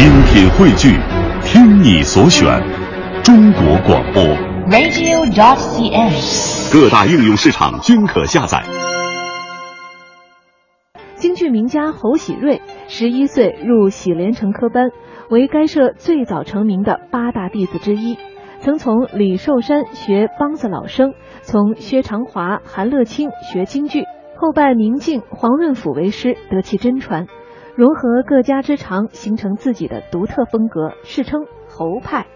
精品汇聚，听你所选，中国广播。radio.cn。各大应用市场均可下载。京剧名家侯喜瑞，十一岁入喜连成科班，为该社最早成名的八大弟子之一。曾从李寿山学梆子老生，从薛长华、韩乐清学京剧，后拜明镜、黄润甫为师，得其真传，融合各家之长，形成自己的独特风格，世称侯派。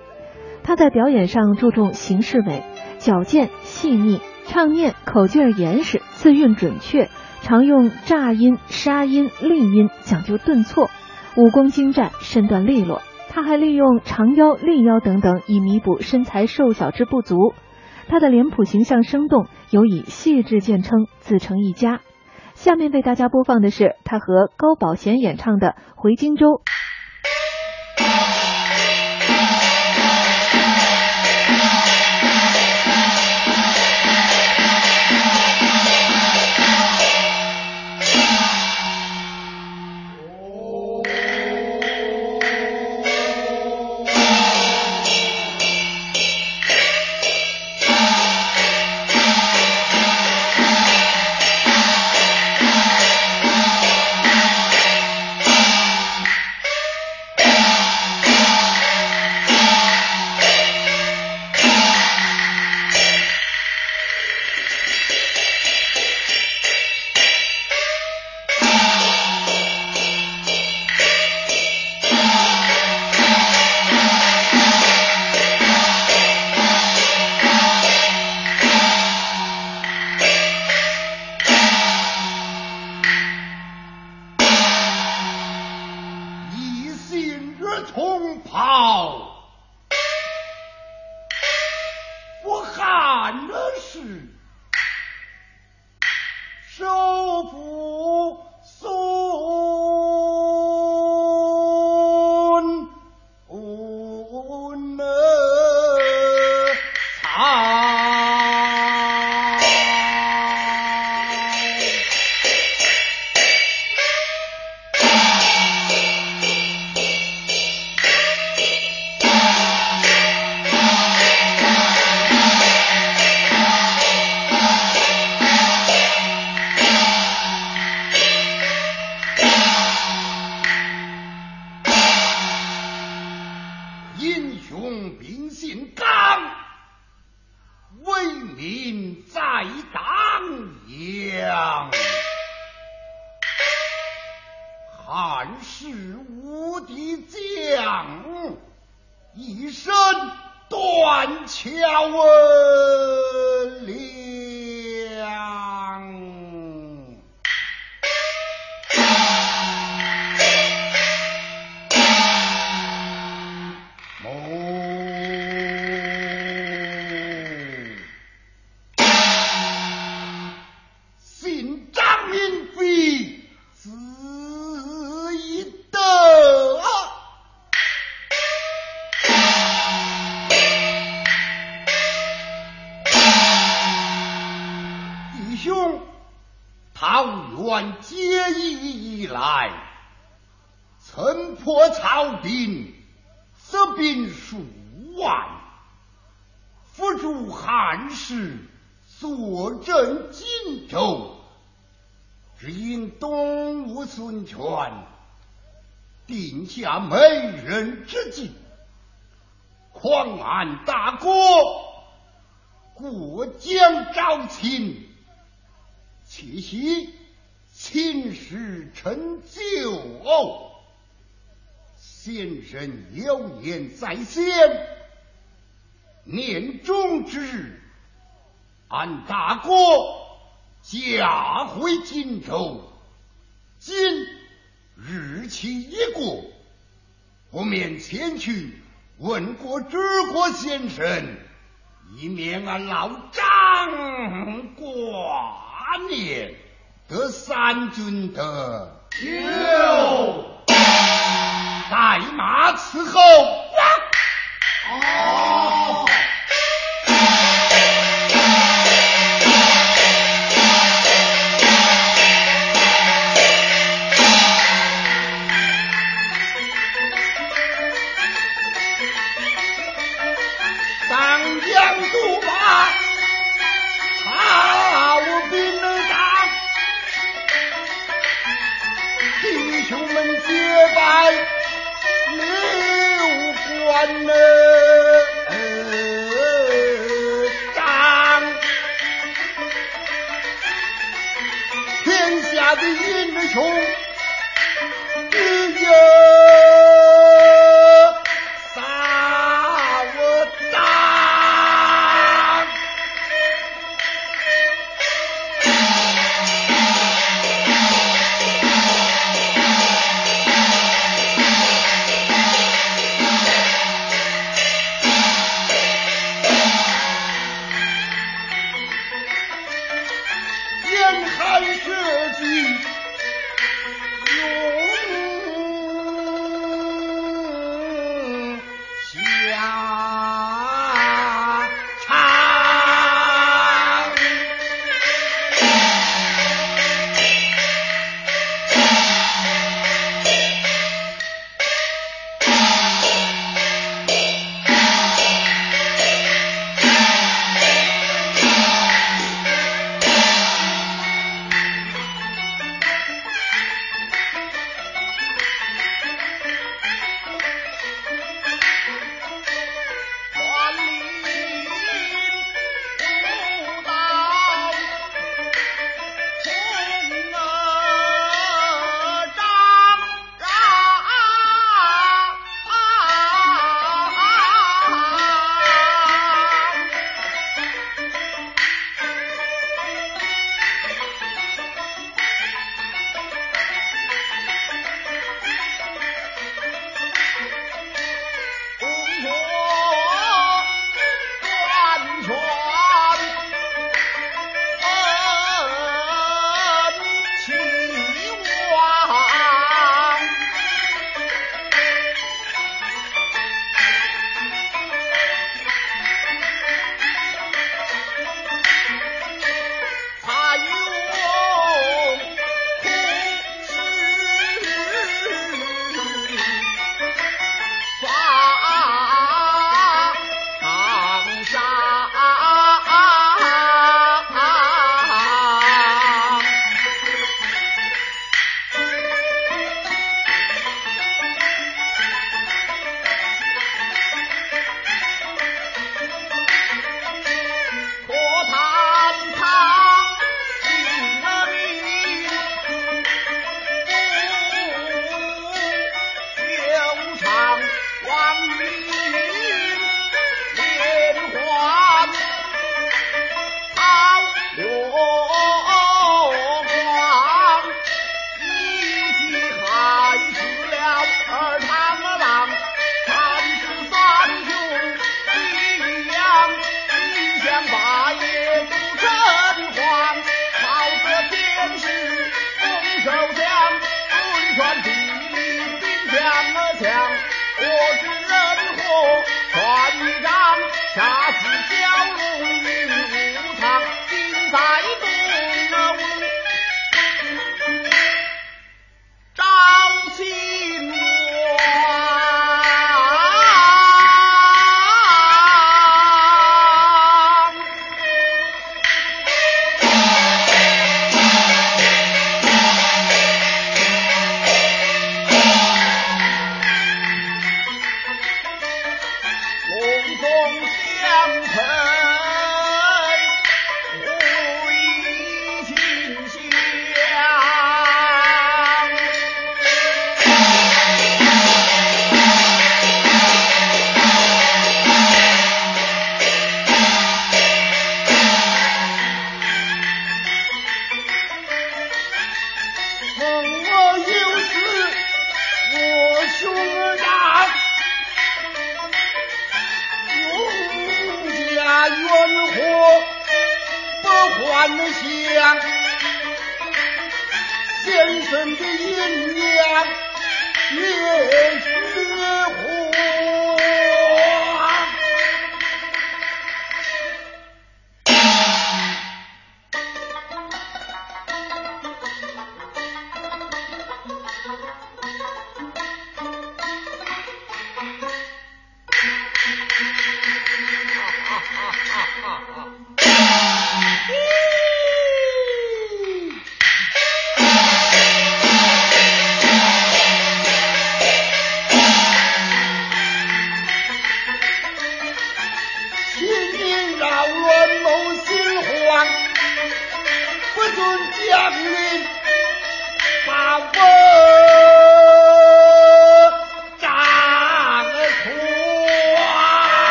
他在表演上注重形式美、矫健细腻，唱念口劲儿严实，字韵准确，常用炸音、沙音、令音，讲究顿挫，武功精湛，身段利落。他还利用长腰、立腰等等，以弥补身材瘦小之不足。他的脸谱形象生动，尤以细致见称，自成一家。下面为大家播放的是他和高宝贤演唱的《回荆州》。英雄秉性刚，为民在当阳。汉室无敌将，一身断桥梁。汉室，坐镇荆州。只因东吴孙权定下美人之计，狂安大国，过江招亲，窃喜秦时成就。先生有言在先，年终之日，按大哥驾回荆州。今日期已过，不免前去问过知国先生，以免俺老张挂念，得三军的有带马伺候。哦。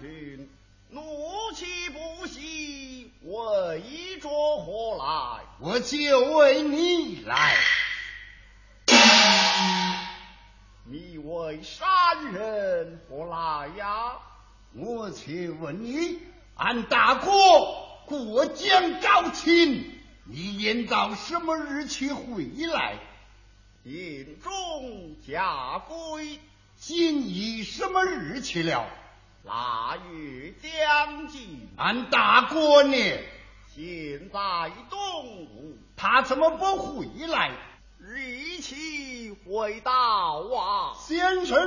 将军怒气不息，为着何来？我就为你来。你为山人何来呀？我且问你，俺大哥过江招亲，你应到什么日期回来？印中家规，今已什么日期了？腊月将近，俺大哥呢？现在东吴，他怎么不回来？日期回到啊！先生呢？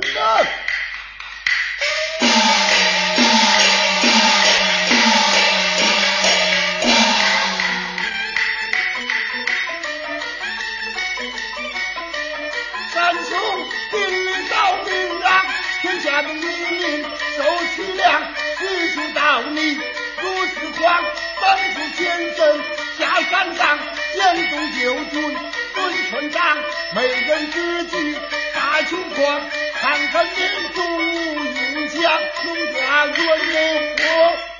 天下的黎民受其量，举出道理如此狂，本府前身下山岗，严重九军孙村长，没人知己大穷狂，看看民众影响，农家园有火。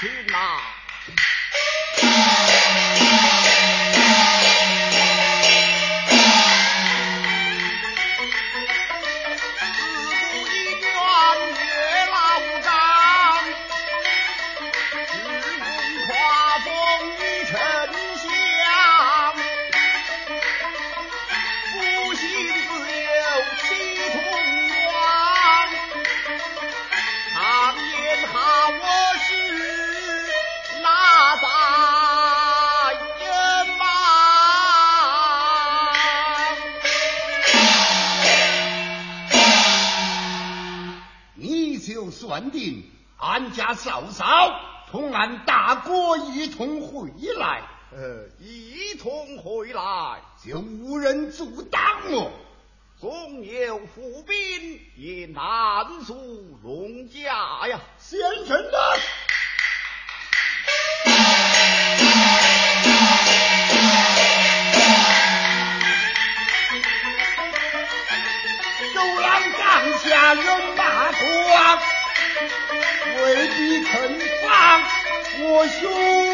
将军就算定俺家嫂嫂同俺大哥一同回来，呃，一同回来，就无人阻挡我。纵有伏兵，也难阻龙家呀。先生呢？我兄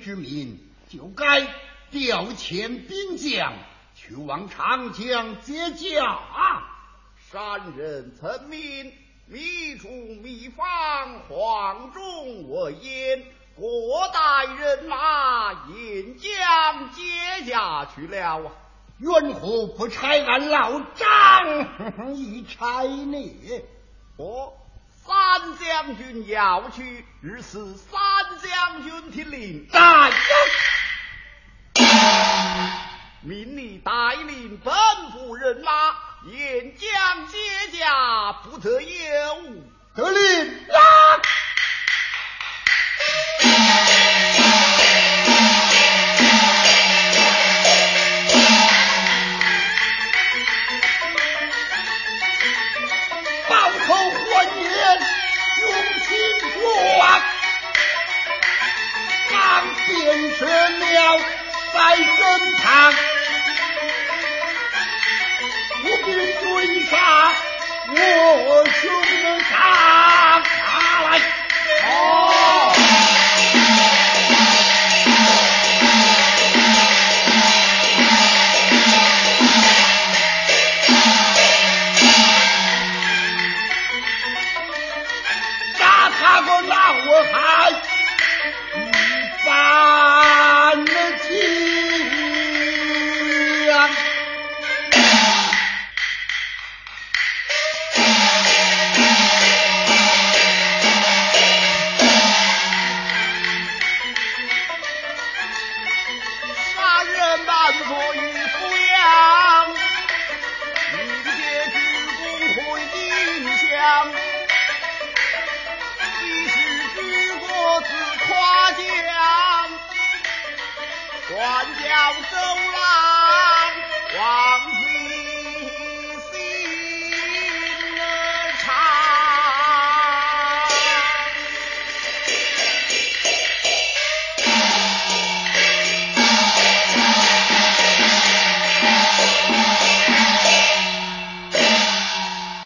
之民，就该调遣兵将去往长江接驾！山人曾命密处密方，黄中我焉。各带人马引江接驾去了啊！冤何不拆俺老张 一拆呢？哦，三将军要去，于是三将军听令。大家命你带领本府人马沿江接驾，不得有误。得令。在